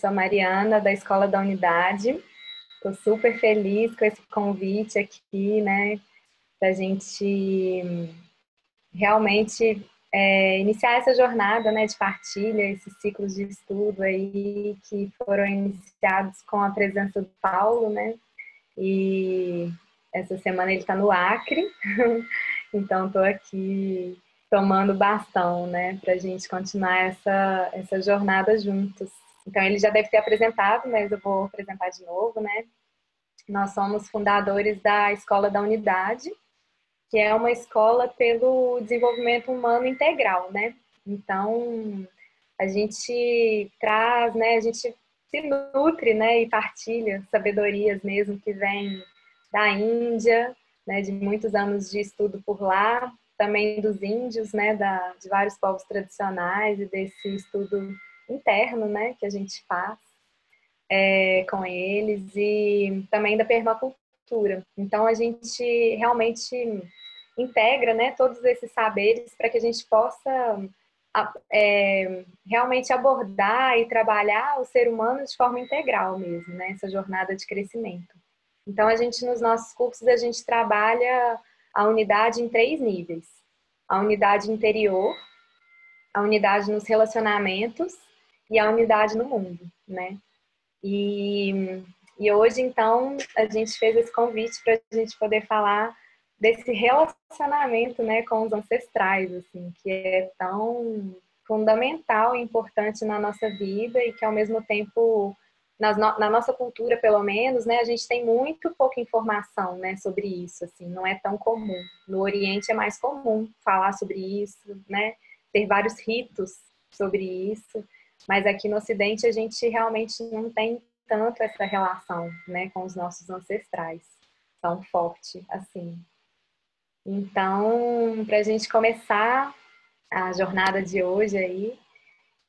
sou Mariana, da Escola da Unidade. Estou super feliz com esse convite aqui, né? Para a gente realmente é, iniciar essa jornada né, de partilha, esses ciclos de estudo aí que foram iniciados com a presença do Paulo, né? E essa semana ele está no Acre, então estou aqui tomando bastão, né, para a gente continuar essa, essa jornada juntos. Então ele já deve ter apresentado, mas eu vou apresentar de novo, né? Nós somos fundadores da Escola da Unidade, que é uma escola pelo desenvolvimento humano integral, né? Então a gente traz, né? A gente se nutre, né? E partilha sabedorias mesmo que vêm da Índia, né? De muitos anos de estudo por lá, também dos índios, né? Da, de vários povos tradicionais e desse estudo interno, né, que a gente faz é, com eles e também da permacultura. Então a gente realmente integra, né, todos esses saberes para que a gente possa é, realmente abordar e trabalhar o ser humano de forma integral mesmo, né, essa jornada de crescimento. Então a gente nos nossos cursos a gente trabalha a unidade em três níveis: a unidade interior, a unidade nos relacionamentos e a unidade no mundo, né? E, e hoje, então, a gente fez esse convite para a gente poder falar desse relacionamento, né, com os ancestrais, assim, que é tão fundamental e importante na nossa vida e que, ao mesmo tempo, na, na nossa cultura, pelo menos, né, a gente tem muito pouca informação, né, sobre isso, assim, não é tão comum. No Oriente é mais comum falar sobre isso, né, ter vários ritos sobre isso. Mas aqui no Ocidente a gente realmente não tem tanto essa relação, né, com os nossos ancestrais tão forte assim. Então, para a gente começar a jornada de hoje aí,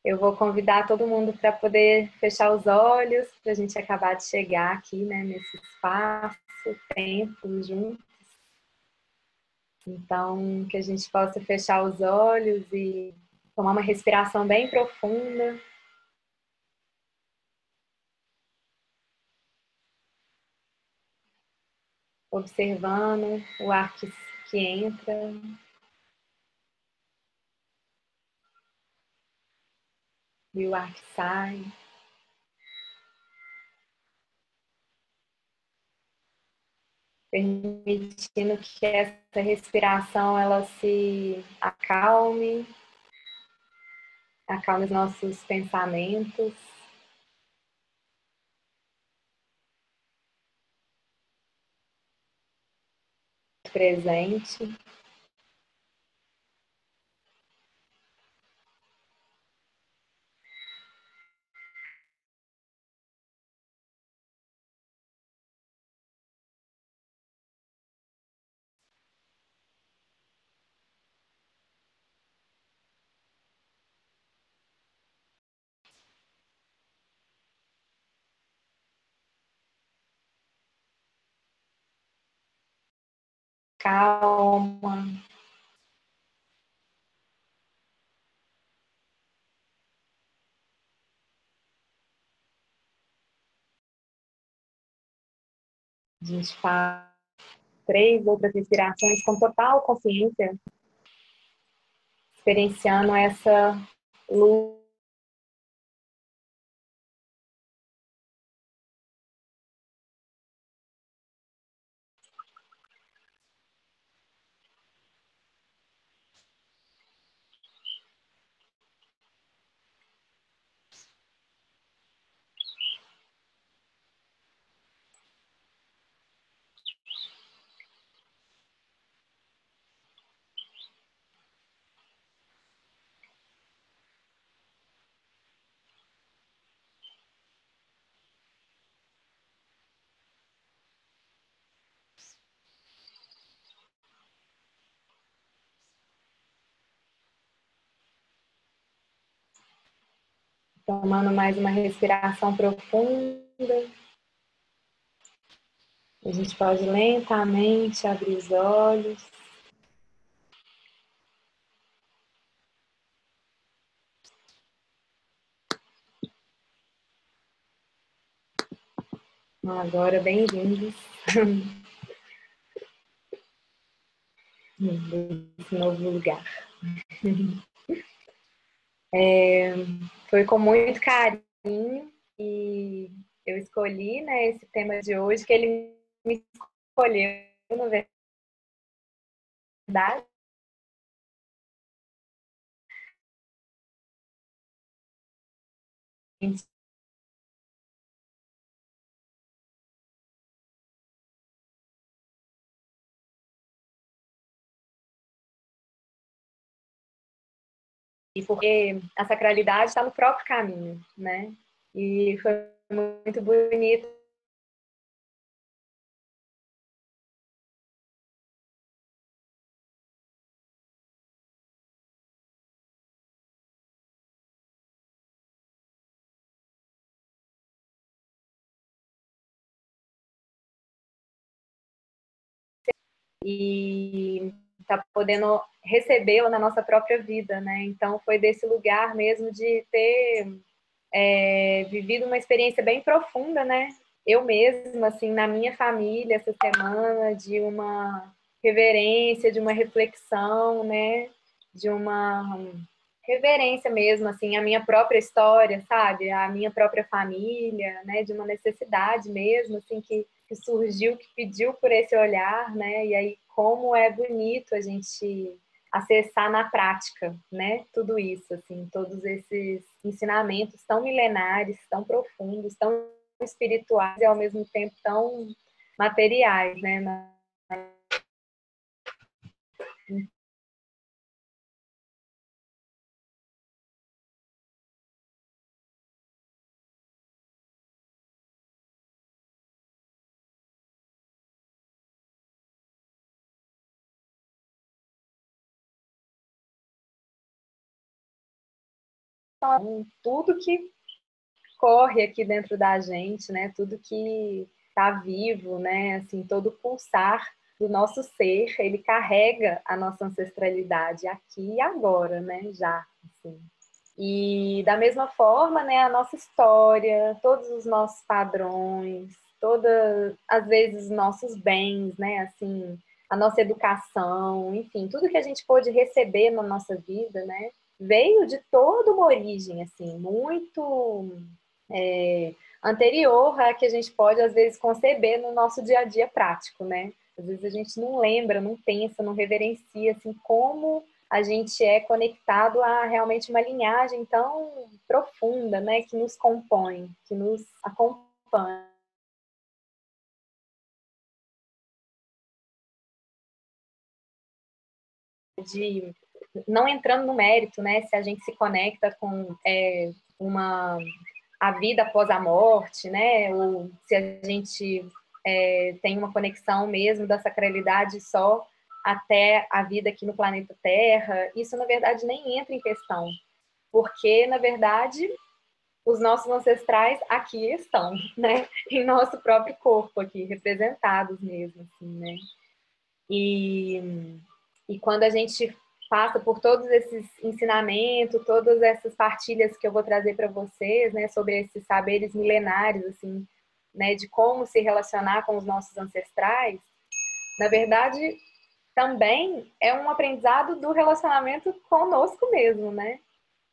eu vou convidar todo mundo para poder fechar os olhos, para a gente acabar de chegar aqui, né, nesse espaço, tempo juntos. Então, que a gente possa fechar os olhos e tomar uma respiração bem profunda. Observando o ar que, que entra. E o ar que sai. permitindo que essa respiração ela se acalme, acalme os nossos pensamentos. Presente. Calma. A gente faz três outras respirações com total consciência, experienciando essa luz Tomando mais uma respiração profunda. A gente pode lentamente abrir os olhos. Agora, bem-vindos. Nesse novo lugar. É, foi com muito carinho e eu escolhi né, esse tema de hoje, que ele me escolheu, na verdade. E porque a sacralidade está no próprio caminho, né? E foi muito bonito e tá podendo recebê-la na nossa própria vida, né? Então foi desse lugar mesmo de ter é, vivido uma experiência bem profunda, né? Eu mesma, assim, na minha família essa semana, de uma reverência, de uma reflexão, né? De uma reverência mesmo, assim, a minha própria história, sabe? A minha própria família, né? De uma necessidade mesmo, assim, que que surgiu, que pediu por esse olhar, né? E aí como é bonito a gente acessar na prática, né? Tudo isso, assim, todos esses ensinamentos tão milenares, tão profundos, tão espirituais e ao mesmo tempo tão materiais, né? Tudo que corre aqui dentro da gente, né? Tudo que está vivo, né? Assim, todo pulsar do nosso ser, ele carrega a nossa ancestralidade aqui e agora, né? Já, assim. E da mesma forma, né? A nossa história, todos os nossos padrões, todas, às vezes, nossos bens, né? Assim, a nossa educação, enfim, tudo que a gente pôde receber na nossa vida, né? Veio de toda uma origem, assim, muito é, anterior a que a gente pode, às vezes, conceber no nosso dia a dia prático, né? Às vezes a gente não lembra, não pensa, não reverencia, assim, como a gente é conectado a realmente uma linhagem tão profunda, né? Que nos compõe, que nos acompanha. De não entrando no mérito, né, se a gente se conecta com é, uma a vida após a morte, né, ou se a gente é, tem uma conexão mesmo da sacralidade só até a vida aqui no planeta Terra, isso na verdade nem entra em questão, porque na verdade os nossos ancestrais aqui estão, né, em nosso próprio corpo aqui, representados mesmo, assim, né, e, e quando a gente passa por todos esses ensinamentos, todas essas partilhas que eu vou trazer para vocês, né, sobre esses saberes milenares, assim, né, de como se relacionar com os nossos ancestrais, na verdade, também é um aprendizado do relacionamento conosco mesmo, né?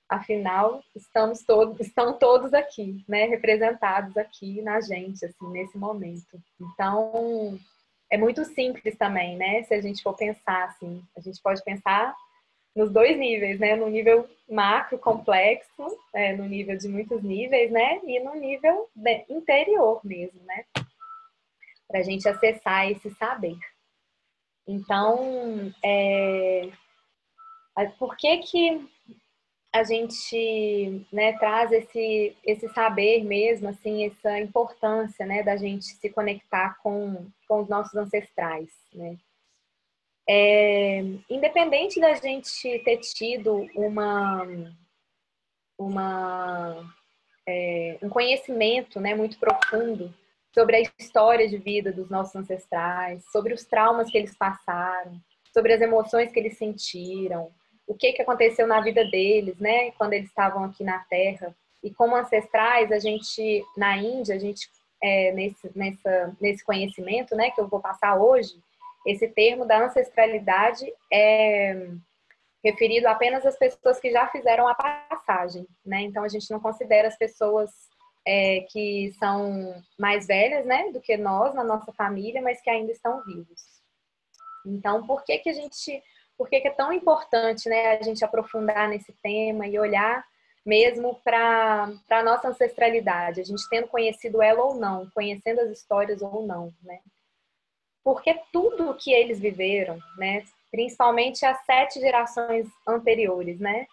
Afinal, estamos todos, estão todos aqui, né, representados aqui na gente, assim, nesse momento. Então, é muito simples também, né? Se a gente for pensar assim, a gente pode pensar nos dois níveis, né? No nível macro, complexo, é, no nível de muitos níveis, né? E no nível interior mesmo, né? Para a gente acessar esse saber. Então, é, por que que a gente né, traz esse, esse saber mesmo, assim, essa importância, né, da gente se conectar com, com os nossos ancestrais, né? É, independente da gente ter tido uma, uma, é, um conhecimento né, muito profundo sobre a história de vida dos nossos ancestrais, sobre os traumas que eles passaram, sobre as emoções que eles sentiram, o que, que aconteceu na vida deles, né, quando eles estavam aqui na Terra. E como ancestrais, a gente, na Índia, a gente é, nesse, nessa, nesse conhecimento né, que eu vou passar hoje, esse termo da ancestralidade é referido apenas às pessoas que já fizeram a passagem, né? Então a gente não considera as pessoas é, que são mais velhas, né, do que nós na nossa família, mas que ainda estão vivos. Então, por que que a gente, por que que é tão importante, né, a gente aprofundar nesse tema e olhar mesmo para a nossa ancestralidade, a gente tendo conhecido ela ou não, conhecendo as histórias ou não, né? Porque tudo o que eles viveram, né, principalmente as sete gerações anteriores, né,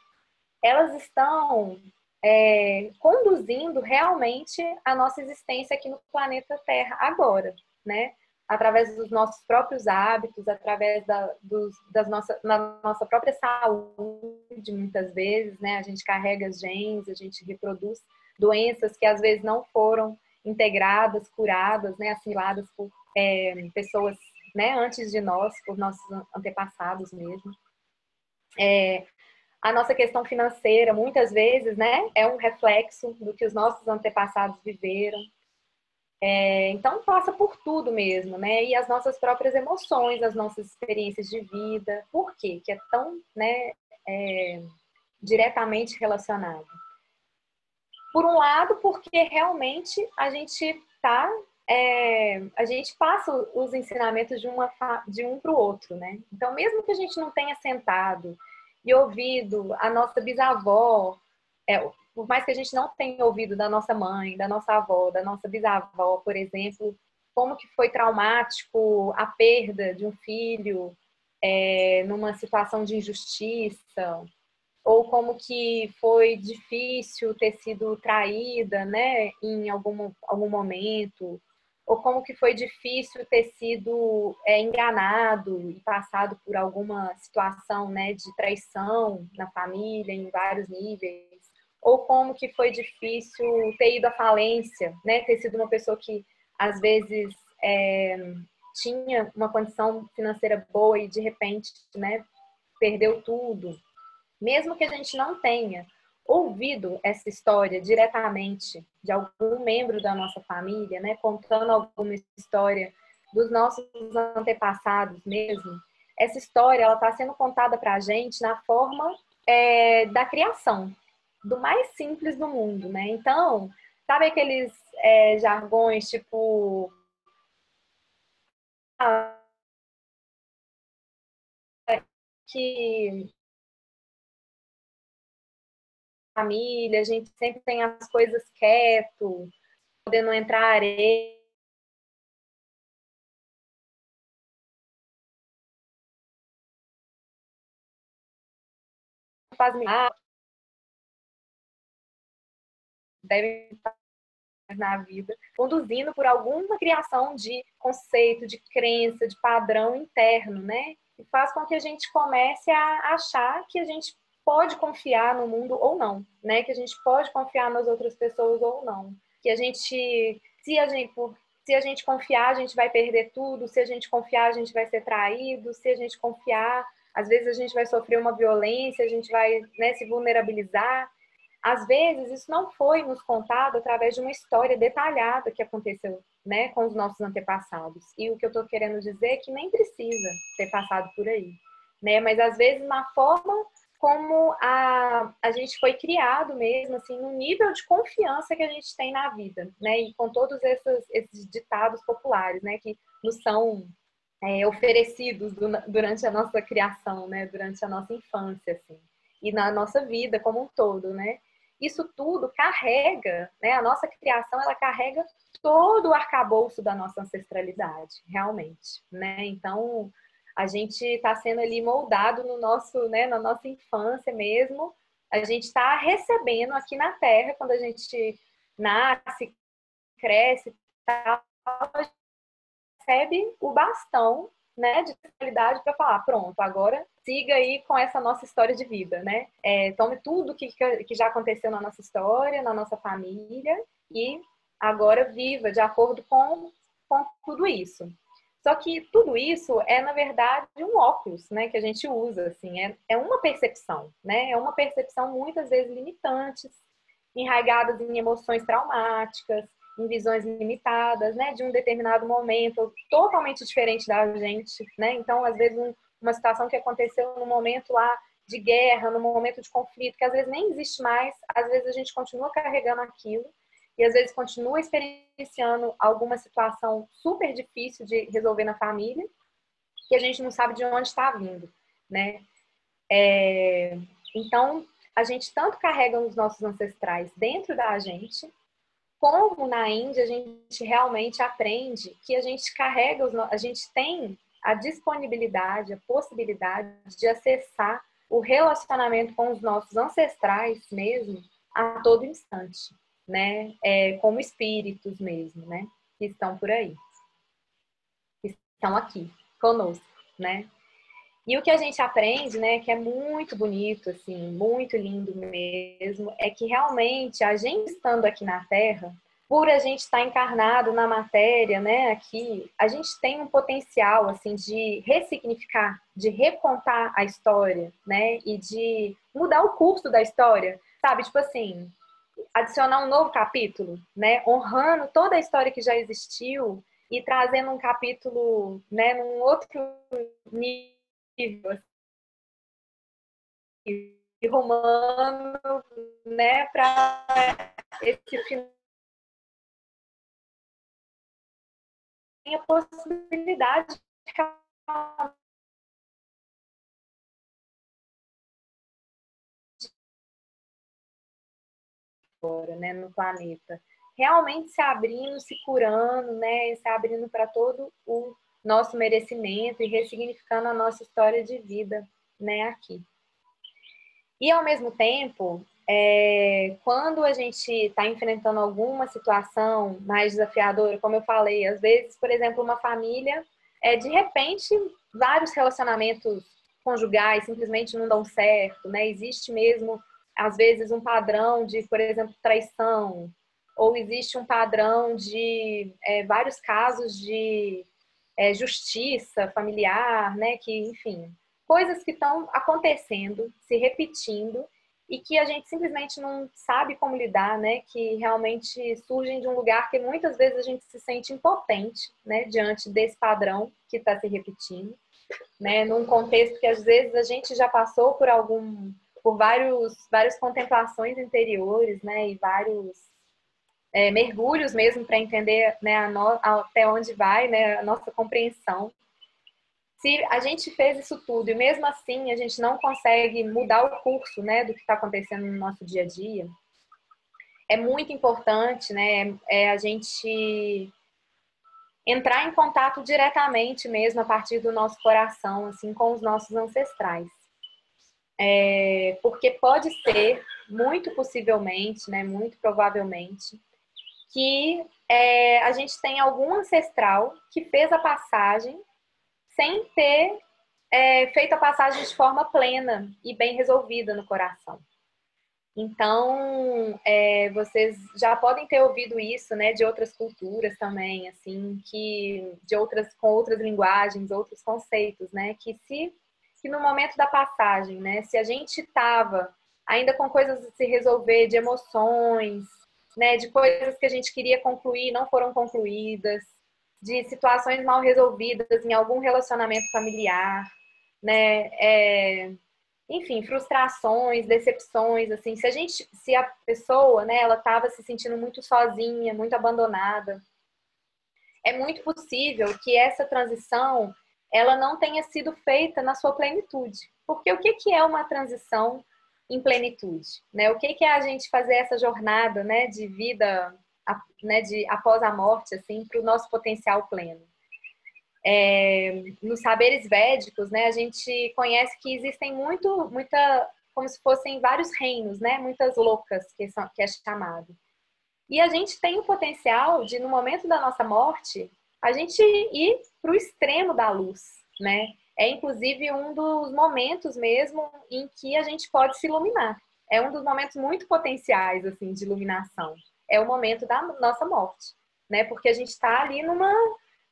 elas estão é, conduzindo realmente a nossa existência aqui no planeta Terra agora, né? Através dos nossos próprios hábitos, através da, dos, das nossa, na nossa própria saúde, muitas vezes, né? A gente carrega genes, a gente reproduz doenças que às vezes não foram integradas, curadas, né? Assimiladas por é, pessoas, né? Antes de nós, por nossos antepassados mesmo. É, a nossa questão financeira, muitas vezes, né, é um reflexo do que os nossos antepassados viveram. É, então, passa por tudo mesmo, né? E as nossas próprias emoções, as nossas experiências de vida. Por quê? Que é tão, né, é, diretamente relacionado. Por um lado, porque realmente a gente tá, é, a gente passa os ensinamentos de, uma, de um para o outro, né? Então, mesmo que a gente não tenha sentado e ouvido a nossa bisavó, é, por mais que a gente não tenha ouvido da nossa mãe, da nossa avó, da nossa bisavó, por exemplo, como que foi traumático a perda de um filho é, numa situação de injustiça, ou como que foi difícil ter sido traída, né, em algum, algum momento, ou como que foi difícil ter sido é, enganado e passado por alguma situação né, de traição na família, em vários níveis, ou como que foi difícil ter ido à falência, né, ter sido uma pessoa que às vezes é, tinha uma condição financeira boa e de repente né, perdeu tudo. Mesmo que a gente não tenha ouvido essa história diretamente de algum membro da nossa família, né, contando alguma história dos nossos antepassados mesmo, essa história ela está sendo contada para a gente na forma é, da criação, do mais simples do mundo, né? Então, sabe aqueles é, jargões tipo que família, a gente sempre tem as coisas quieto, podendo entrar areia. Faz devem estar na vida, conduzindo por alguma criação de conceito, de crença, de padrão interno, né? E faz com que a gente comece a achar que a gente pode confiar no mundo ou não, né? Que a gente pode confiar nas outras pessoas ou não. Que a gente, se a gente, se a gente confiar, a gente vai perder tudo. Se a gente confiar, a gente vai ser traído. Se a gente confiar, às vezes a gente vai sofrer uma violência, a gente vai né, se vulnerabilizar. Às vezes isso não foi nos contado através de uma história detalhada que aconteceu, né, com os nossos antepassados. E o que eu estou querendo dizer é que nem precisa ter passado por aí, né? Mas às vezes na forma como a, a gente foi criado mesmo, assim, no nível de confiança que a gente tem na vida, né? E com todos esses, esses ditados populares, né? Que nos são é, oferecidos do, durante a nossa criação, né? Durante a nossa infância, assim. E na nossa vida como um todo, né? Isso tudo carrega, né? A nossa criação, ela carrega todo o arcabouço da nossa ancestralidade, realmente, né? Então, a gente está sendo ali moldado no nosso, né, na nossa infância mesmo. A gente está recebendo aqui na Terra, quando a gente nasce, cresce, tal, recebe o bastão né, de qualidade para falar, pronto, agora siga aí com essa nossa história de vida, né? É, tome tudo que, que já aconteceu na nossa história, na nossa família e agora viva de acordo com, com tudo isso. Só que tudo isso é, na verdade, um óculos, né, que a gente usa, assim, é, é uma percepção, né, é uma percepção muitas vezes limitantes, enraigadas em emoções traumáticas, em visões limitadas, né, de um determinado momento totalmente diferente da gente, né? Então, às vezes um, uma situação que aconteceu no momento lá de guerra, no momento de conflito, que às vezes nem existe mais, às vezes a gente continua carregando aquilo e às vezes continua experienciando alguma situação super difícil de resolver na família, que a gente não sabe de onde está vindo, né? É, então, a gente tanto carrega os nossos ancestrais dentro da gente, como na Índia a gente realmente aprende que a gente carrega, os, a gente tem a disponibilidade, a possibilidade de acessar o relacionamento com os nossos ancestrais mesmo a todo instante, né? É, como espíritos mesmo, né? Que estão por aí, estão aqui conosco, né? E o que a gente aprende, né, que é muito bonito, assim, muito lindo mesmo, é que realmente a gente estando aqui na Terra, por a gente estar encarnado na matéria, né, aqui, a gente tem um potencial, assim, de ressignificar, de recontar a história, né, e de mudar o curso da história, sabe? Tipo assim, adicionar um novo capítulo, né, honrando toda a história que já existiu e trazendo um capítulo, né, num outro nível, assim, rumando, né, para esse final a possibilidade de fora, né, no planeta. Realmente se abrindo, se curando, né, se abrindo para todo o nosso merecimento e ressignificando a nossa história de vida, né, aqui. E ao mesmo tempo, é, quando a gente está enfrentando alguma situação mais desafiadora, como eu falei, às vezes, por exemplo, uma família, é, de repente, vários relacionamentos conjugais simplesmente não dão certo, né? Existe mesmo, às vezes, um padrão de, por exemplo, traição, ou existe um padrão de é, vários casos de é, justiça familiar, né? Que, enfim, coisas que estão acontecendo, se repetindo e que a gente simplesmente não sabe como lidar, né? Que realmente surgem de um lugar que muitas vezes a gente se sente impotente, né? Diante desse padrão que está se repetindo, né? Num contexto que às vezes a gente já passou por algum, por vários, várias contemplações interiores, né? E vários é, mergulhos mesmo para entender, né? No, até onde vai, né? A nossa compreensão se a gente fez isso tudo e mesmo assim a gente não consegue mudar o curso né, do que está acontecendo no nosso dia a dia, é muito importante né, é a gente entrar em contato diretamente mesmo a partir do nosso coração, assim, com os nossos ancestrais. É, porque pode ser, muito possivelmente, né, muito provavelmente, que é, a gente tem algum ancestral que fez a passagem sem ter é, feito a passagem de forma plena e bem resolvida no coração. Então, é, vocês já podem ter ouvido isso, né, de outras culturas também, assim, que de outras com outras linguagens, outros conceitos, né, que se que no momento da passagem, né, se a gente estava ainda com coisas a se resolver, de emoções, né, de coisas que a gente queria concluir não foram concluídas, de situações mal resolvidas em algum relacionamento familiar, né? É, enfim, frustrações, decepções, assim, se a gente, se a pessoa, né, ela estava se sentindo muito sozinha, muito abandonada, é muito possível que essa transição ela não tenha sido feita na sua plenitude. Porque o que, que é uma transição em plenitude? Né? O que, que é a gente fazer essa jornada né, de vida né, de após a morte, assim, para o nosso potencial pleno. É, nos saberes védicos, né, a gente conhece que existem muito, muita, como se fossem vários reinos, né, muitas loucas que, são, que é chamado. E a gente tem o potencial de, no momento da nossa morte, a gente ir para o extremo da luz, né? É inclusive um dos momentos mesmo em que a gente pode se iluminar. É um dos momentos muito potenciais assim de iluminação é o momento da nossa morte, né? Porque a gente está ali numa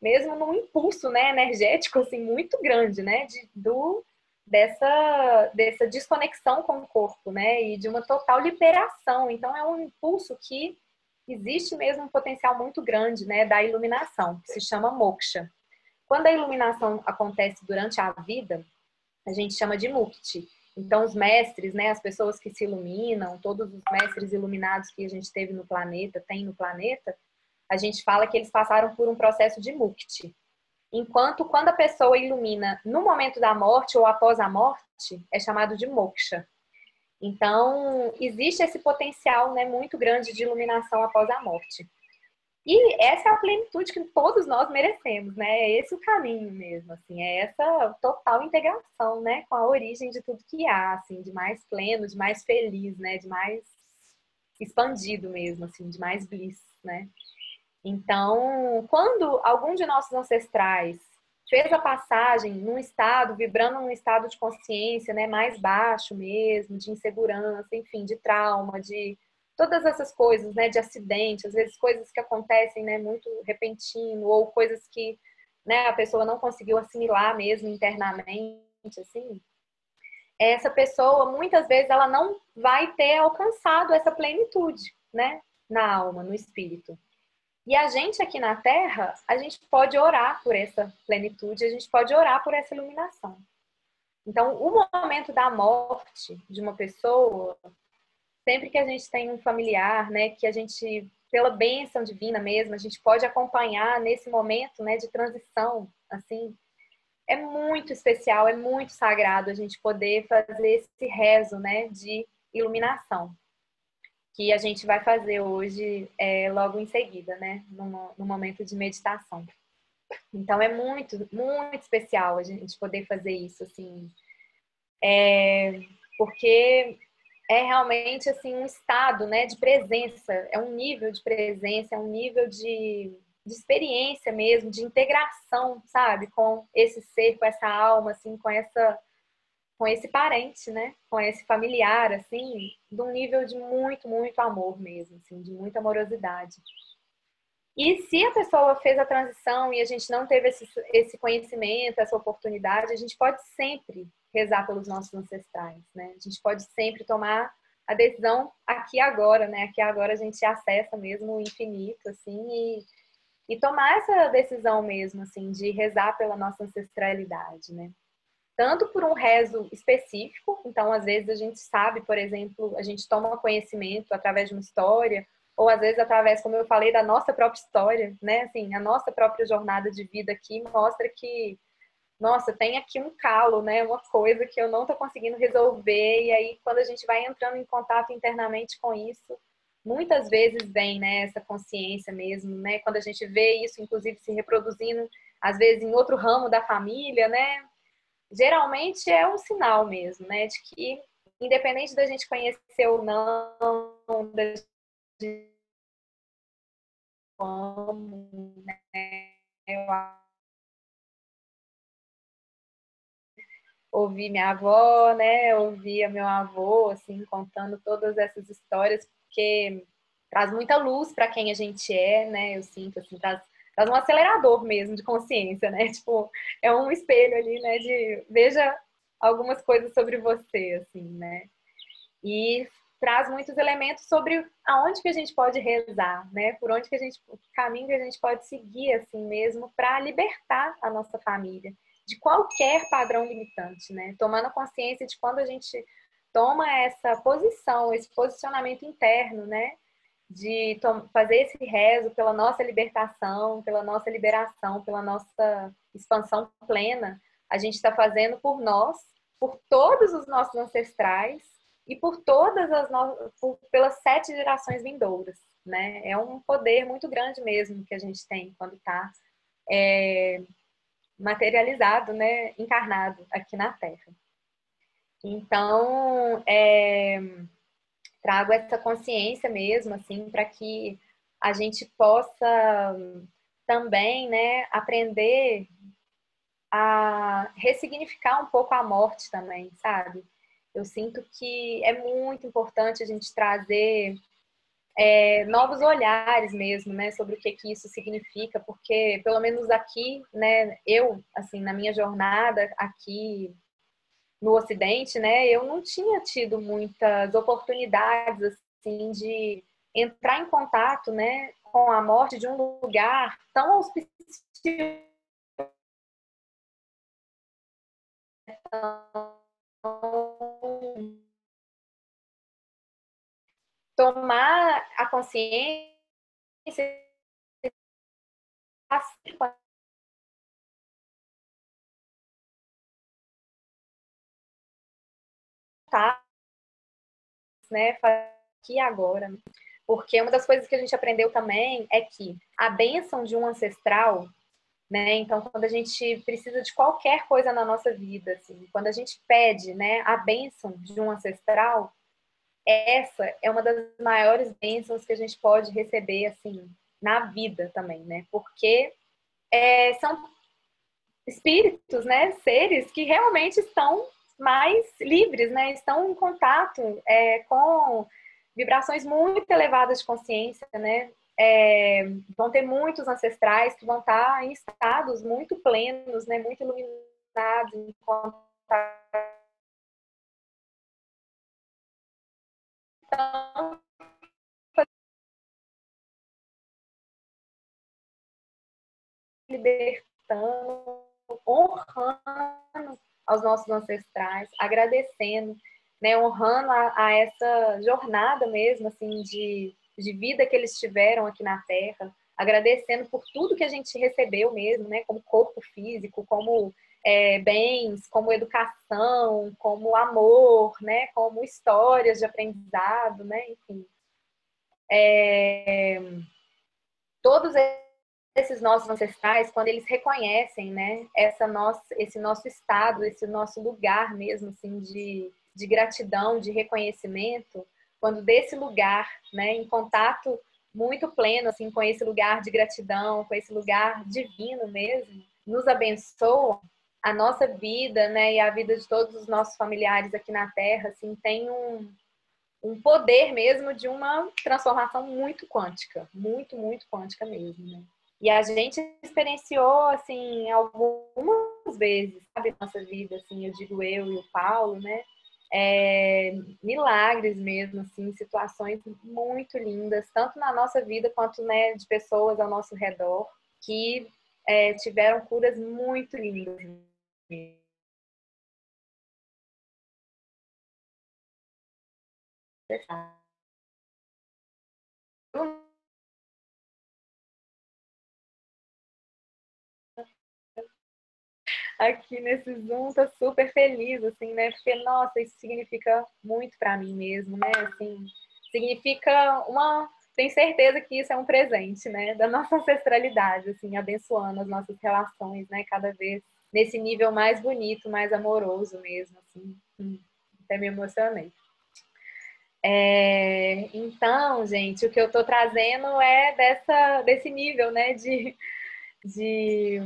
mesmo num impulso, né, energético assim muito grande, né, de, do dessa dessa desconexão com o corpo, né, e de uma total liberação. Então é um impulso que existe mesmo um potencial muito grande, né, da iluminação, que se chama moksha. Quando a iluminação acontece durante a vida, a gente chama de mukti. Então, os mestres, né, as pessoas que se iluminam, todos os mestres iluminados que a gente teve no planeta, tem no planeta, a gente fala que eles passaram por um processo de mukti. Enquanto quando a pessoa ilumina no momento da morte ou após a morte, é chamado de moksha. Então, existe esse potencial né, muito grande de iluminação após a morte. E essa é a plenitude que todos nós merecemos, né? É esse o caminho mesmo, assim, é essa total integração, né, com a origem de tudo que há, assim, de mais pleno, de mais feliz, né, de mais expandido mesmo, assim, de mais bliss, né? Então, quando algum de nossos ancestrais fez a passagem num estado, vibrando num estado de consciência, né, mais baixo mesmo, de insegurança, enfim, de trauma, de todas essas coisas, né, de acidente, às vezes coisas que acontecem, né, muito repentino ou coisas que, né, a pessoa não conseguiu assimilar mesmo internamente, assim. Essa pessoa, muitas vezes, ela não vai ter alcançado essa plenitude, né, na alma, no espírito. E a gente aqui na Terra, a gente pode orar por essa plenitude, a gente pode orar por essa iluminação. Então, o momento da morte de uma pessoa sempre que a gente tem um familiar, né, que a gente, pela bênção divina mesmo, a gente pode acompanhar nesse momento, né, de transição, assim, é muito especial, é muito sagrado a gente poder fazer esse rezo, né, de iluminação, que a gente vai fazer hoje, é, logo em seguida, né, no, no momento de meditação. Então é muito, muito especial a gente poder fazer isso, assim, é, porque é realmente assim um estado, né, de presença, é um nível de presença, é um nível de, de experiência mesmo, de integração, sabe, com esse ser, com essa alma, assim, com essa com esse parente, né, com esse familiar, assim, de um nível de muito, muito amor mesmo, assim, de muita amorosidade. E se a pessoa fez a transição e a gente não teve esse, esse conhecimento, essa oportunidade, a gente pode sempre rezar pelos nossos ancestrais, né? A gente pode sempre tomar a decisão aqui agora, né? Aqui agora a gente acessa mesmo o infinito, assim, e, e tomar essa decisão mesmo, assim, de rezar pela nossa ancestralidade, né? Tanto por um rezo específico, então às vezes a gente sabe, por exemplo, a gente toma conhecimento através de uma história, ou às vezes através, como eu falei, da nossa própria história, né? Assim, a nossa própria jornada de vida aqui mostra que nossa, tem aqui um calo, né? Uma coisa que eu não estou conseguindo resolver. E aí, quando a gente vai entrando em contato internamente com isso, muitas vezes vem, né, essa consciência mesmo, né? Quando a gente vê isso, inclusive, se reproduzindo, às vezes, em outro ramo da família, né? Geralmente é um sinal mesmo, né? De que, independente da gente conhecer ou não, da gente né? Eu ouvir minha avó, né? Ouvir meu avô, assim, contando todas essas histórias, porque traz muita luz para quem a gente é, né? Eu sinto, assim, traz, traz um acelerador mesmo de consciência, né? Tipo, é um espelho ali, né? De veja algumas coisas sobre você, assim, né? E traz muitos elementos sobre aonde que a gente pode rezar, né? Por onde que a gente, o caminho que a gente pode seguir, assim mesmo, para libertar a nossa família de qualquer padrão limitante, né? Tomando consciência de quando a gente toma essa posição, esse posicionamento interno, né? De fazer esse rezo pela nossa libertação, pela nossa liberação, pela nossa expansão plena, a gente está fazendo por nós, por todos os nossos ancestrais e por todas as no... por, pelas sete gerações vindouras, né? É um poder muito grande mesmo que a gente tem quando está é, materializado, né, encarnado aqui na Terra. Então, é, trago essa consciência mesmo, assim, para que a gente possa também, né, aprender a ressignificar um pouco a morte também, sabe? Eu sinto que é muito importante a gente trazer é, novos olhares mesmo, né, sobre o que que isso significa, porque pelo menos aqui, né, eu, assim, na minha jornada aqui no Ocidente, né, eu não tinha tido muitas oportunidades, assim, de entrar em contato, né, com a morte de um lugar tão auspicioso tomar a consciência né, aqui agora. Porque uma das coisas que a gente aprendeu também é que a bênção de um ancestral, né, então quando a gente precisa de qualquer coisa na nossa vida, assim, quando a gente pede, né, a bênção de um ancestral, essa é uma das maiores bênçãos que a gente pode receber, assim, na vida também, né, porque é, são espíritos, né, seres que realmente estão mais livres, né? Estão em contato é, com vibrações muito elevadas de consciência, né? É, vão ter muitos ancestrais que vão estar em estados muito plenos, né? Muito iluminados, em contato. Libertando, honrando aos nossos ancestrais, agradecendo, né, honrando a, a, essa jornada mesmo, assim, de, de vida que eles tiveram aqui na Terra, agradecendo por tudo que a gente recebeu mesmo, né, como corpo físico, como é, bens, como educação, como amor, né, como histórias de aprendizado, né, enfim. É, todos esses nossos ancestrais, quando eles reconhecem, né, essa nossa, esse nosso estado, esse nosso lugar mesmo, assim, de, de gratidão, de reconhecimento, quando desse lugar, né, em contato muito pleno, assim, com esse lugar de gratidão, com esse lugar divino mesmo, nos abençoam, a nossa vida, né, e a vida de todos os nossos familiares aqui na Terra, assim, tem um, um poder mesmo de uma transformação muito quântica, muito, muito quântica mesmo, né? E a gente experienciou, assim, algumas vezes, sabe, nossa vida, assim, eu digo eu e o Paulo, né? É, milagres mesmo, assim, situações muito lindas, tanto na nossa vida quanto né, de pessoas ao nosso redor, que é, tiveram curas muito lindas. Aqui nesse Zoom, tô super feliz, assim, né? Porque, nossa, isso significa muito para mim mesmo, né? Assim, significa uma. Tenho certeza que isso é um presente, né? Da nossa ancestralidade, assim, abençoando as nossas relações, né? Cada vez nesse nível mais bonito, mais amoroso mesmo, assim. Hum, até me emocionei. É, então, gente, o que eu estou trazendo é dessa, desse nível, né, de, de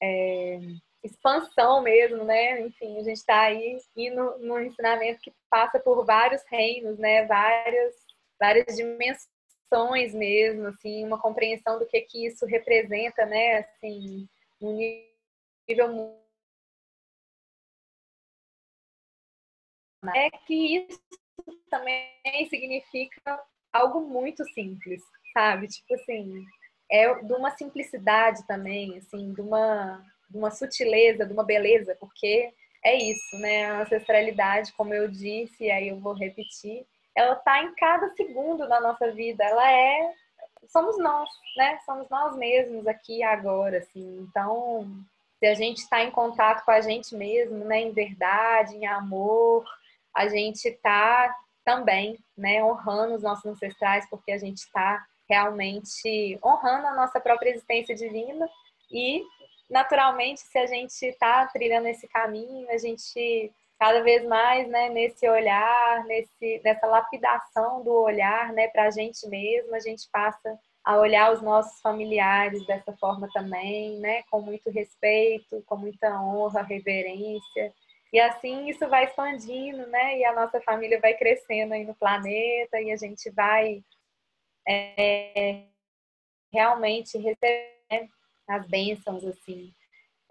é, expansão mesmo, né? Enfim, a gente está aí indo num ensinamento que passa por vários reinos, né? Várias, várias dimensões mesmo, assim, uma compreensão do que que isso representa, né? Assim, um nível é que isso também significa algo muito simples, sabe? Tipo assim, é de uma simplicidade também, assim, de uma de uma sutileza, de uma beleza, porque é isso, né? A ancestralidade, como eu disse, e aí eu vou repetir, ela está em cada segundo da nossa vida. Ela é, somos nós, né? Somos nós mesmos aqui agora, assim. Então, se a gente está em contato com a gente mesmo, né? Em verdade, em amor, a gente está também, né? Honrando os nossos ancestrais, porque a gente está realmente honrando a nossa própria existência divina e naturalmente, se a gente está trilhando esse caminho, a gente cada vez mais, né, nesse olhar, nesse, nessa lapidação do olhar, né, para a gente mesmo, a gente passa a olhar os nossos familiares dessa forma também, né, com muito respeito, com muita honra, reverência. E assim isso vai expandindo, né, e a nossa família vai crescendo aí no planeta e a gente vai é, realmente receber as bênçãos, assim,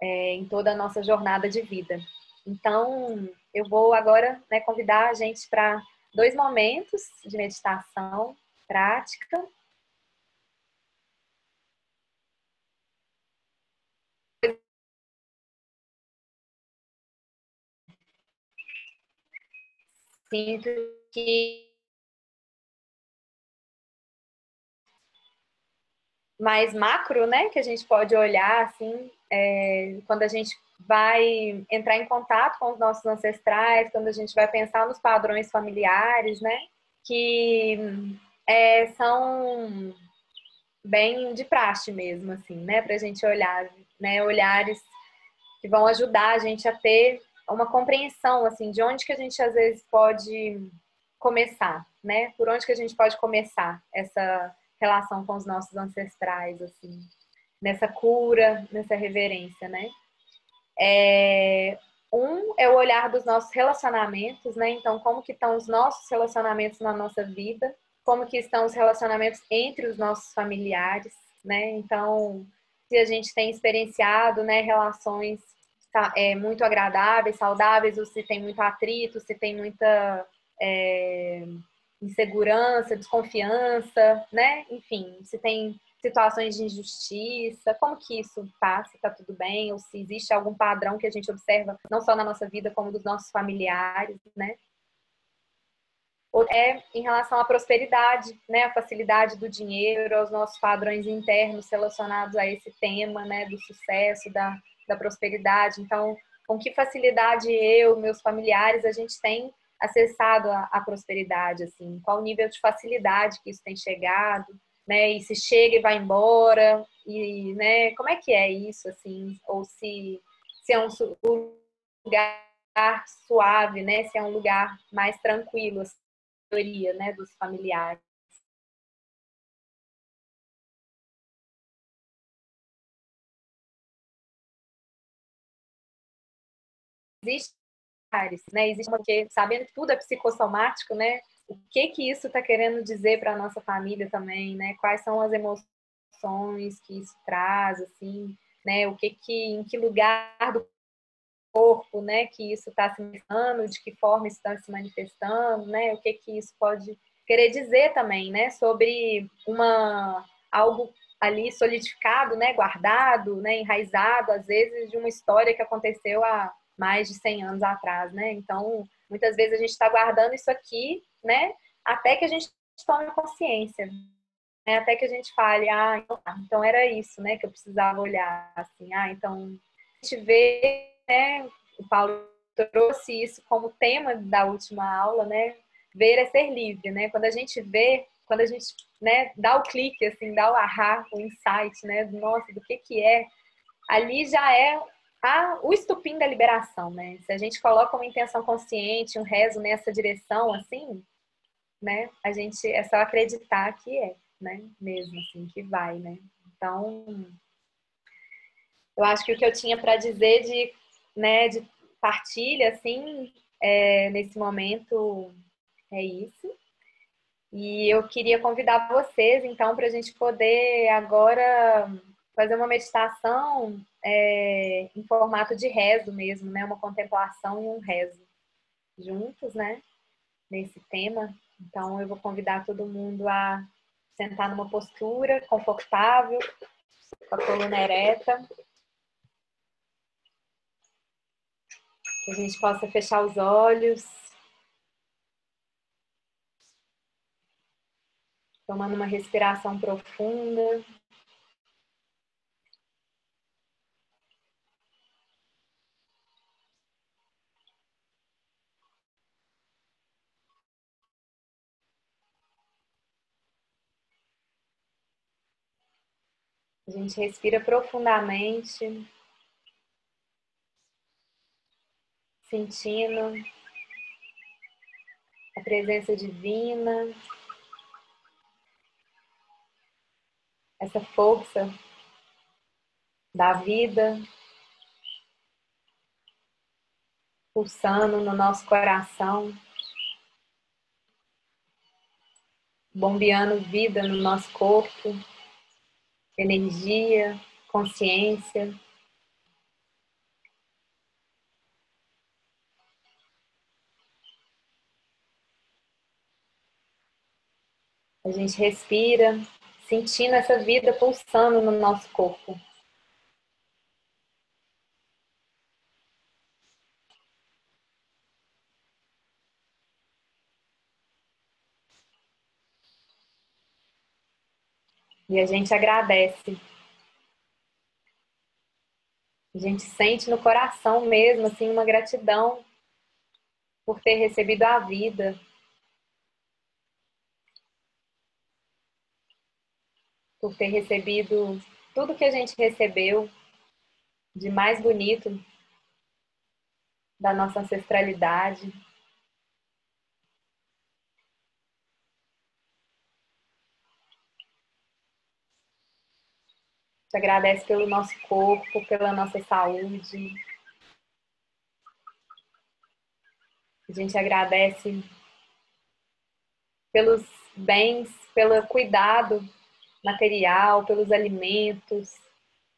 é, em toda a nossa jornada de vida. Então, eu vou agora né, convidar a gente para dois momentos de meditação, prática. Sinto que mais macro, né, que a gente pode olhar assim, é, quando a gente vai entrar em contato com os nossos ancestrais, quando a gente vai pensar nos padrões familiares, né, que é, são bem de praxe mesmo, assim, né, para a gente olhar, né, olhares que vão ajudar a gente a ter uma compreensão, assim, de onde que a gente às vezes pode começar, né, por onde que a gente pode começar essa relação com os nossos ancestrais, assim, nessa cura, nessa reverência, né? É, um é o olhar dos nossos relacionamentos, né? Então, como que estão os nossos relacionamentos na nossa vida? Como que estão os relacionamentos entre os nossos familiares, né? Então, se a gente tem experienciado, né, relações tá, é, muito agradáveis, saudáveis, ou se tem muito atrito, se tem muita é, insegurança, desconfiança, né? Enfim, se tem situações de injustiça, como que isso passa, tá tudo bem, ou se existe algum padrão que a gente observa não só na nossa vida, como dos nossos familiares, né? É em relação à prosperidade, né? A facilidade do dinheiro, aos nossos padrões internos relacionados a esse tema, né? Do sucesso, da, da prosperidade. Então, com que facilidade eu, meus familiares, a gente tem acessado a, a prosperidade, assim, qual o nível de facilidade que isso tem chegado, né? E se chega e vai embora, e, né? Como é que é isso, assim? Ou se, se é um lugar suave, né? Se é um lugar mais tranquilo, assim, a maioria, né? Dos familiares. Existe né? Existe uma que, sabendo que tudo é psicossomático, né? O que que isso está querendo dizer para a nossa família também, né? Quais são as emoções que isso traz, assim, né? O que que, em que lugar do corpo, né? Que isso está se manifestando, de que forma está se manifestando, né? O que que isso pode querer dizer também, né? Sobre uma algo ali solidificado, né? Guardado, né? Enraizado, às vezes de uma história que aconteceu há mais de 100 anos atrás, né? Então, muitas vezes a gente está guardando isso aqui, né? Até que a gente tome consciência, né? Até que a gente fale, ah, então, tá, então era isso, né? Que eu precisava olhar, assim, ah, então a gente vê, né? O Paulo trouxe isso como tema da última aula, né? Ver é ser livre, né? Quando a gente vê, quando a gente, né, dá o clique, assim, dá o ahá, o insight, né? Nossa, do que que é, ali já é a, o estupim da liberação, né? Se a gente coloca uma intenção consciente, um rezo nessa direção, assim, né? A gente é só acreditar que é, né? Mesmo assim, que vai, né? Então, eu acho que o que eu tinha para dizer de, né, de partilha, assim, é, nesse momento é isso. E eu queria convidar vocês, então, para a gente poder agora fazer uma meditação é, em formato de rezo mesmo, né? Uma contemplação e um rezo juntos, né? Nesse tema. Então, eu vou convidar todo mundo a sentar numa postura confortável, com a coluna ereta. Que a gente possa fechar os olhos. Tomando uma respiração profunda. A gente respira profundamente, sentindo a presença divina, essa força da vida pulsando no nosso coração, bombeando vida no nosso corpo energia, consciência. A gente respira, sentindo essa vida pulsando no nosso corpo. E a gente agradece. A gente sente no coração mesmo, assim, uma gratidão por ter recebido a vida. Por ter recebido tudo que a gente recebeu de mais bonito da nossa ancestralidade. Te agradece pelo nosso corpo, pela nossa saúde. A gente agradece pelos bens, pelo cuidado material, pelos alimentos,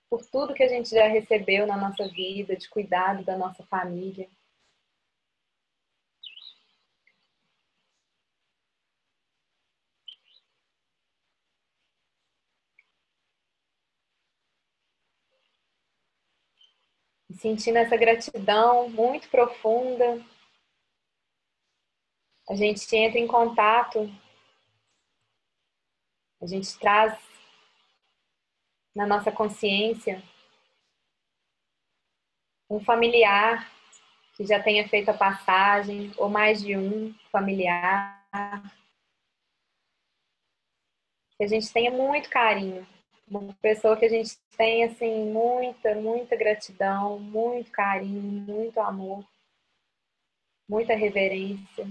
por tudo que a gente já recebeu na nossa vida, de cuidado da nossa família. Sentindo essa gratidão muito profunda, a gente entra em contato, a gente traz na nossa consciência um familiar que já tenha feito a passagem, ou mais de um familiar, que a gente tenha muito carinho uma pessoa que a gente tem assim muita, muita gratidão, muito carinho, muito amor, muita reverência.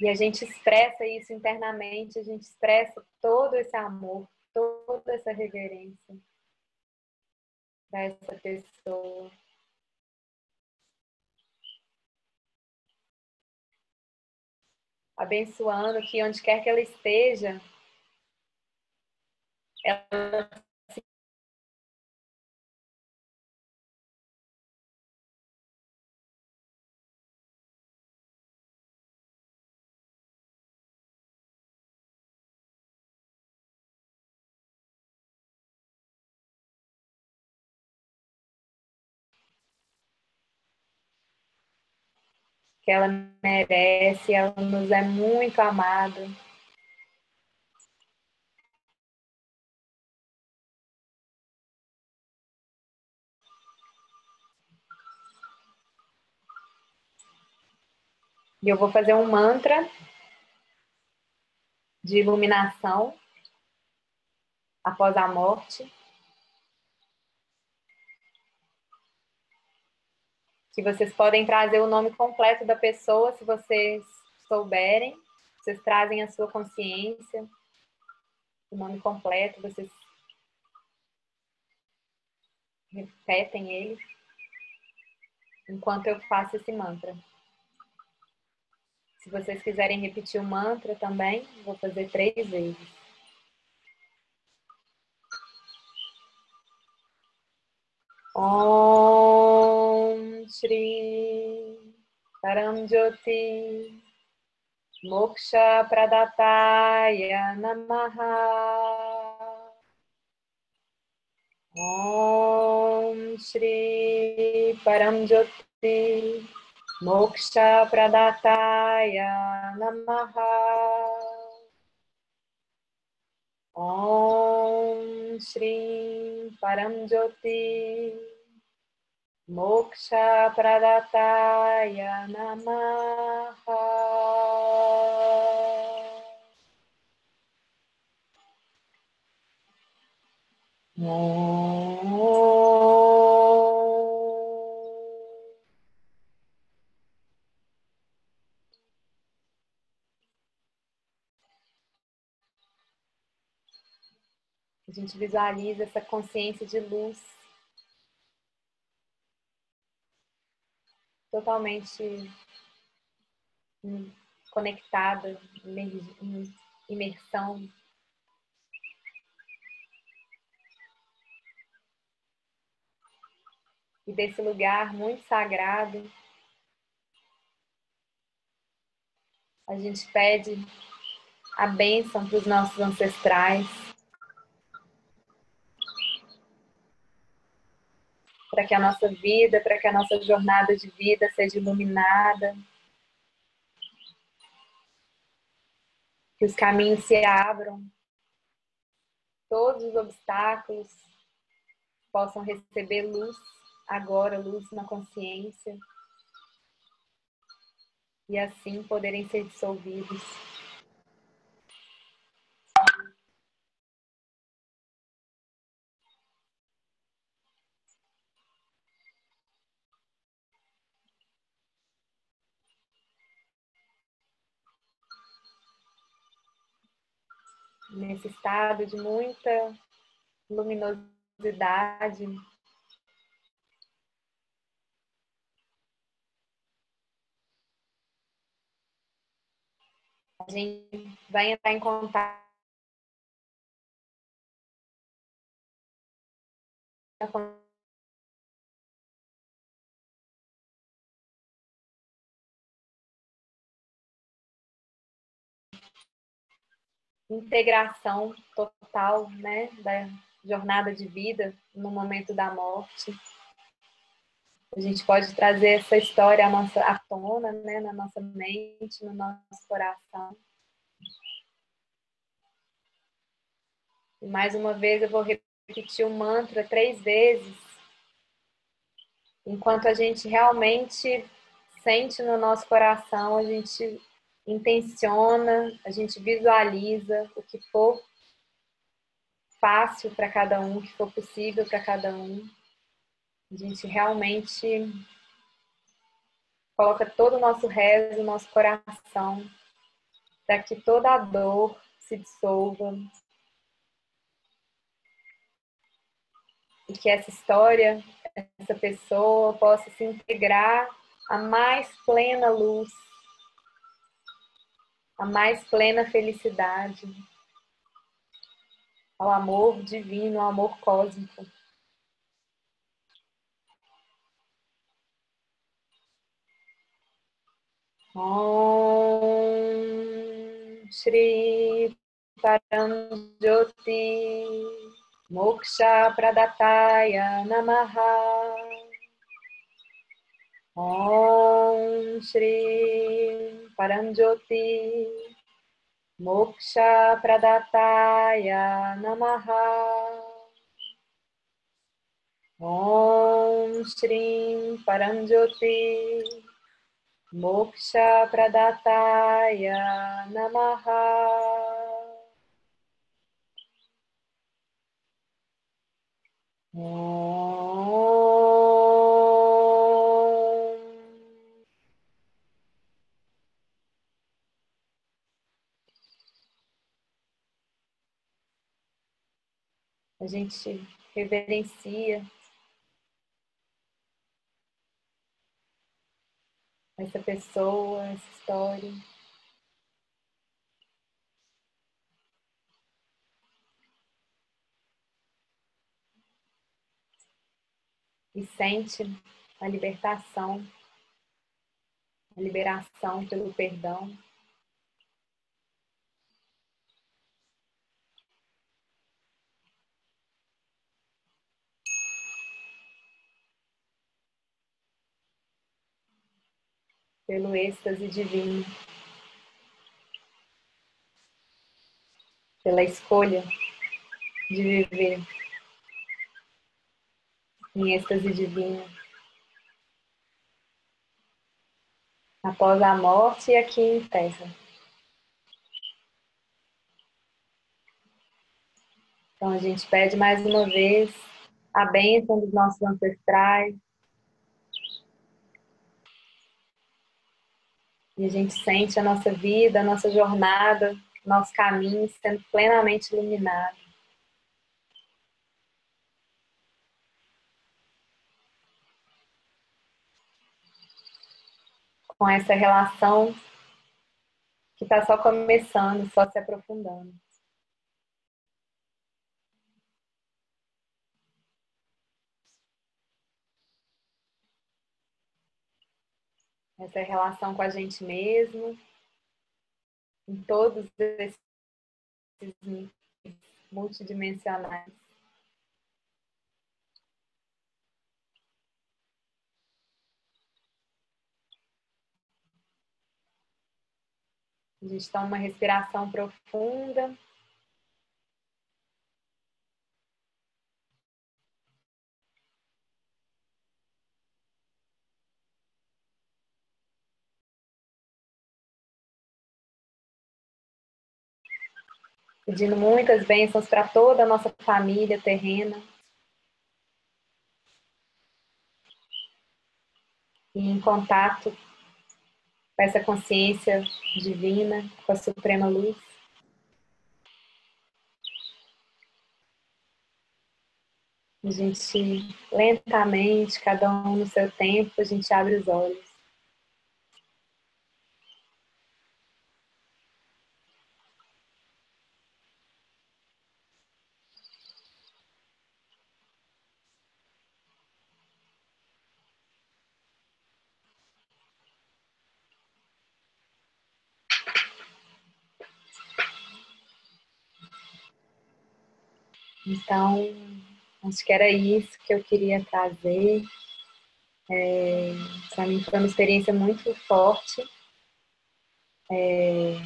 E a gente expressa isso internamente, a gente expressa todo esse amor, toda essa reverência para essa pessoa. Abençoando que onde quer que ela esteja, ela que ela merece, ela nos é muito amada. E eu vou fazer um mantra de iluminação após a morte. Que vocês podem trazer o nome completo da pessoa, se vocês souberem. Vocês trazem a sua consciência, o nome completo, vocês repetem ele enquanto eu faço esse mantra. Se vocês quiserem repetir o mantra também, vou fazer três vezes. Om Shri Paramjyoti Moksha Pradataya Namaha Om Shri Paramjyoti Moksha Pradataya Namaha Om Shri Paramjyoti Moksha Pradataya Namaha A gente visualiza essa consciência de luz totalmente conectada, em imersão. E desse lugar muito sagrado, A gente pede a bênção para os nossos ancestrais. Para que a nossa vida, para que a nossa jornada de vida seja iluminada. Que os caminhos se abram. Todos os obstáculos possam receber luz agora, luz na consciência. E assim poderem ser dissolvidos. Nesse estado de muita luminosidade. A gente vai entrar em contato com integração total, né, da jornada de vida no momento da morte. A gente pode trazer essa história à, nossa, à tona, né, na nossa mente, no nosso coração. E mais uma vez eu vou repetir o mantra três vezes, enquanto a gente realmente sente no nosso coração, a gente intenciona, a gente visualiza o que for fácil para cada um, o que for possível para cada um. A gente realmente coloca todo o nosso rezo, o nosso coração, para que toda a dor se dissolva. E que essa história, essa pessoa possa se integrar à mais plena luz a mais plena felicidade, ao amor divino, ao amor cósmico. Om Shri Paramjyoti Moksha Pradataya Namaha Om Shri Paranjoti Moksha Pradataya Namaha. Om Shri Paranjoti Moksha Pradataya Namaha. Om a gente reverencia essa pessoa, essa história. E sente a libertação, a liberação pelo perdão. Pelo êxtase divino, pela escolha de viver em êxtase divino. Após a morte e aqui em terra. Então a gente pede mais uma vez a bênção dos nossos ancestrais, E a gente sente a nossa vida, a nossa jornada, nosso caminho sendo plenamente iluminado. Com essa relação que está só começando, só se aprofundando. Essa relação com a gente mesmo, em todos esses multidimensionais. A gente toma uma respiração profunda. Pedindo muitas bênçãos para toda a nossa família terrena. E em contato com essa consciência divina, com a suprema luz. A gente lentamente, cada um no seu tempo, a gente abre os olhos. Então, acho que era isso que eu queria trazer. É, Para mim foi uma experiência muito forte. É,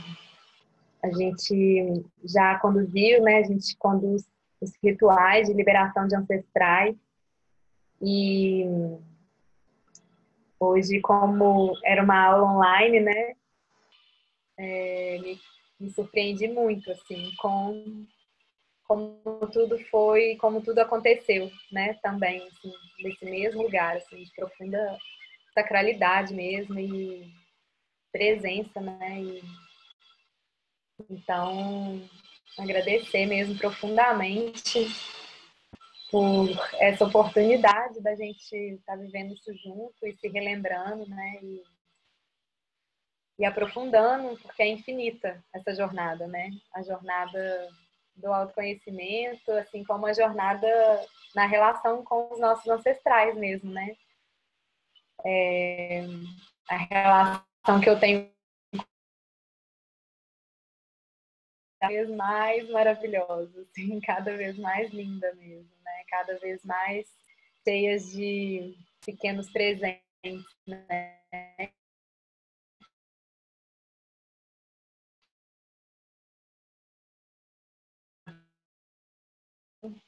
a gente já conduziu, né? A gente conduz os rituais de liberação de ancestrais. E hoje, como era uma aula online, né? É, me, me surpreendi muito, assim, com como tudo foi, como tudo aconteceu, né? Também, assim, nesse mesmo lugar, assim, de profunda sacralidade mesmo e presença, né? E, então, agradecer mesmo profundamente por essa oportunidade da gente estar tá vivendo isso junto e se relembrando, né? E, e aprofundando, porque é infinita essa jornada, né? A jornada do autoconhecimento, assim como a jornada na relação com os nossos ancestrais mesmo, né? É, a relação que eu tenho cada vez mais maravilhosa, assim, cada vez mais linda mesmo, né? Cada vez mais cheias de pequenos presentes, né?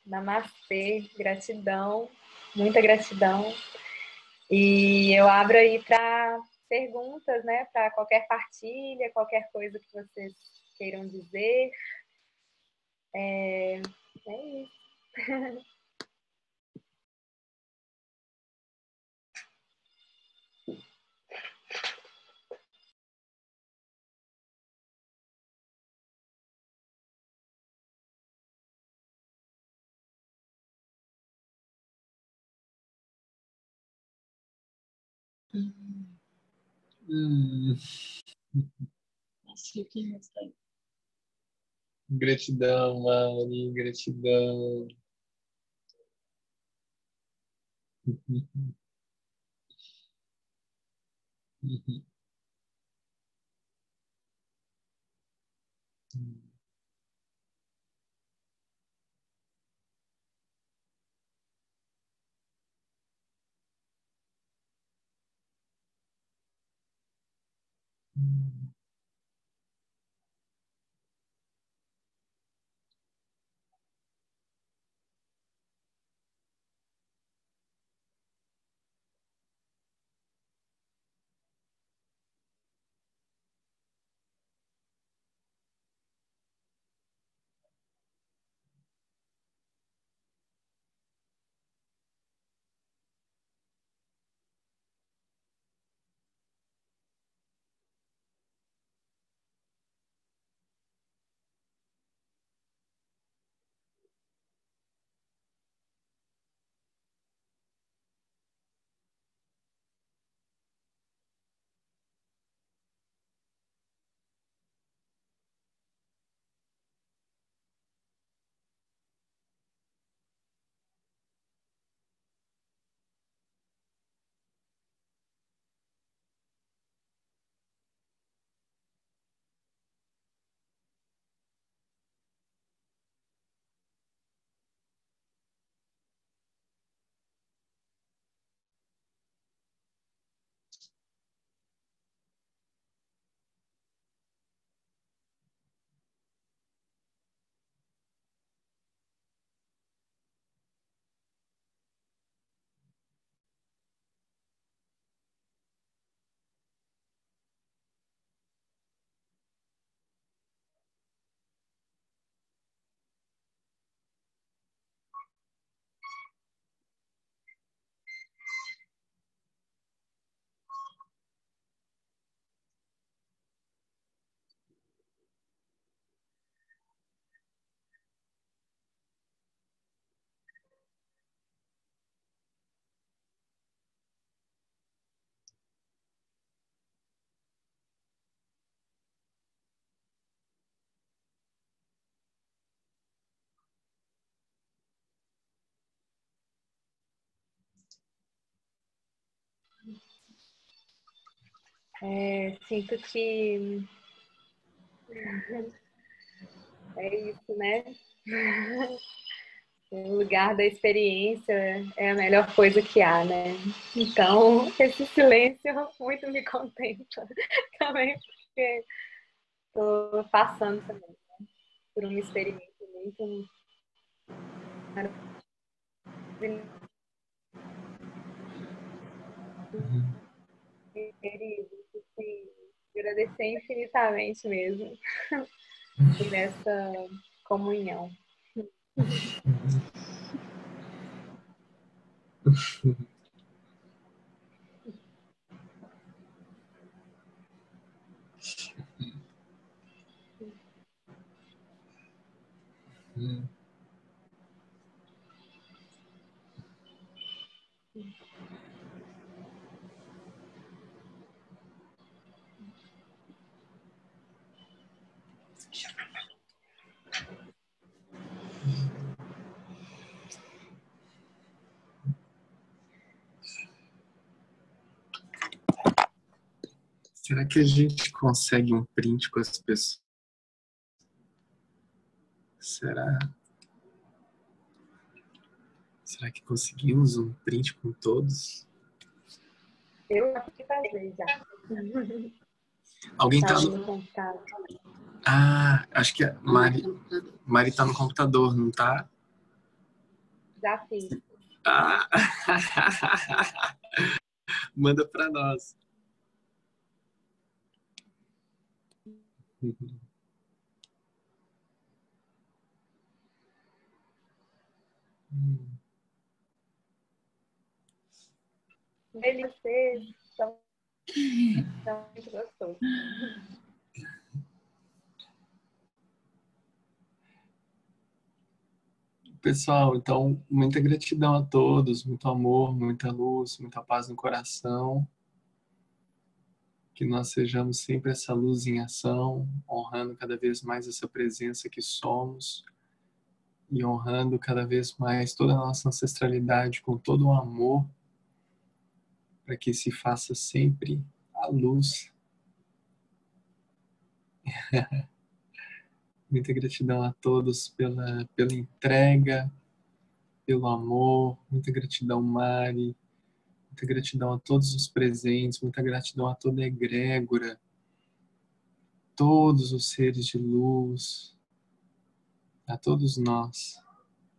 Namastê, gratidão, muita gratidão. E eu abro aí para perguntas, né? Para qualquer partilha, qualquer coisa que vocês queiram dizer. É, é isso. Hum. Gratidão, Mari, gratidão. Mm-hmm. うん。É, sinto que é isso, né? O lugar da experiência é a melhor coisa que há, né? Então, esse silêncio muito me contempla também, porque estou passando também né? por uma experiência muito uhum. Agradecer infinitamente mesmo por essa comunhão. Será que a gente consegue um print com as pessoas? Será? Será que conseguimos um print com todos? Eu acho que fazer já. Alguém tá, tá no. Ah, acho que a Mari, Mari tá no computador, não tá? Já fiz. Ah. Manda para nós. Vocês são, são muito Pessoal, então, muita gratidão a todos, muito amor, muita luz, muita paz no coração que nós sejamos sempre essa luz em ação, honrando cada vez mais essa presença que somos e honrando cada vez mais toda a nossa ancestralidade com todo o amor, para que se faça sempre a luz. Muita gratidão a todos pela, pela entrega, pelo amor, muita gratidão, Mari Muita gratidão a todos os presentes, muita gratidão a toda a egrégora, todos os seres de luz, a todos nós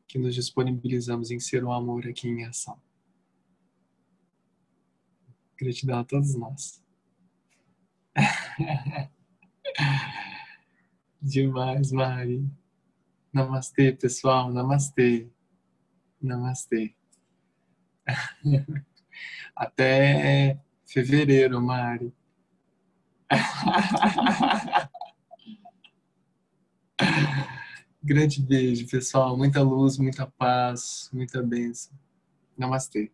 que nos disponibilizamos em ser o amor aqui em ação. Gratidão a todos nós. Demais, Mari. Namastê, pessoal. Namastê. Namastê. Até fevereiro, Mari. Grande beijo, pessoal. Muita luz, muita paz, muita bênção. Namastê.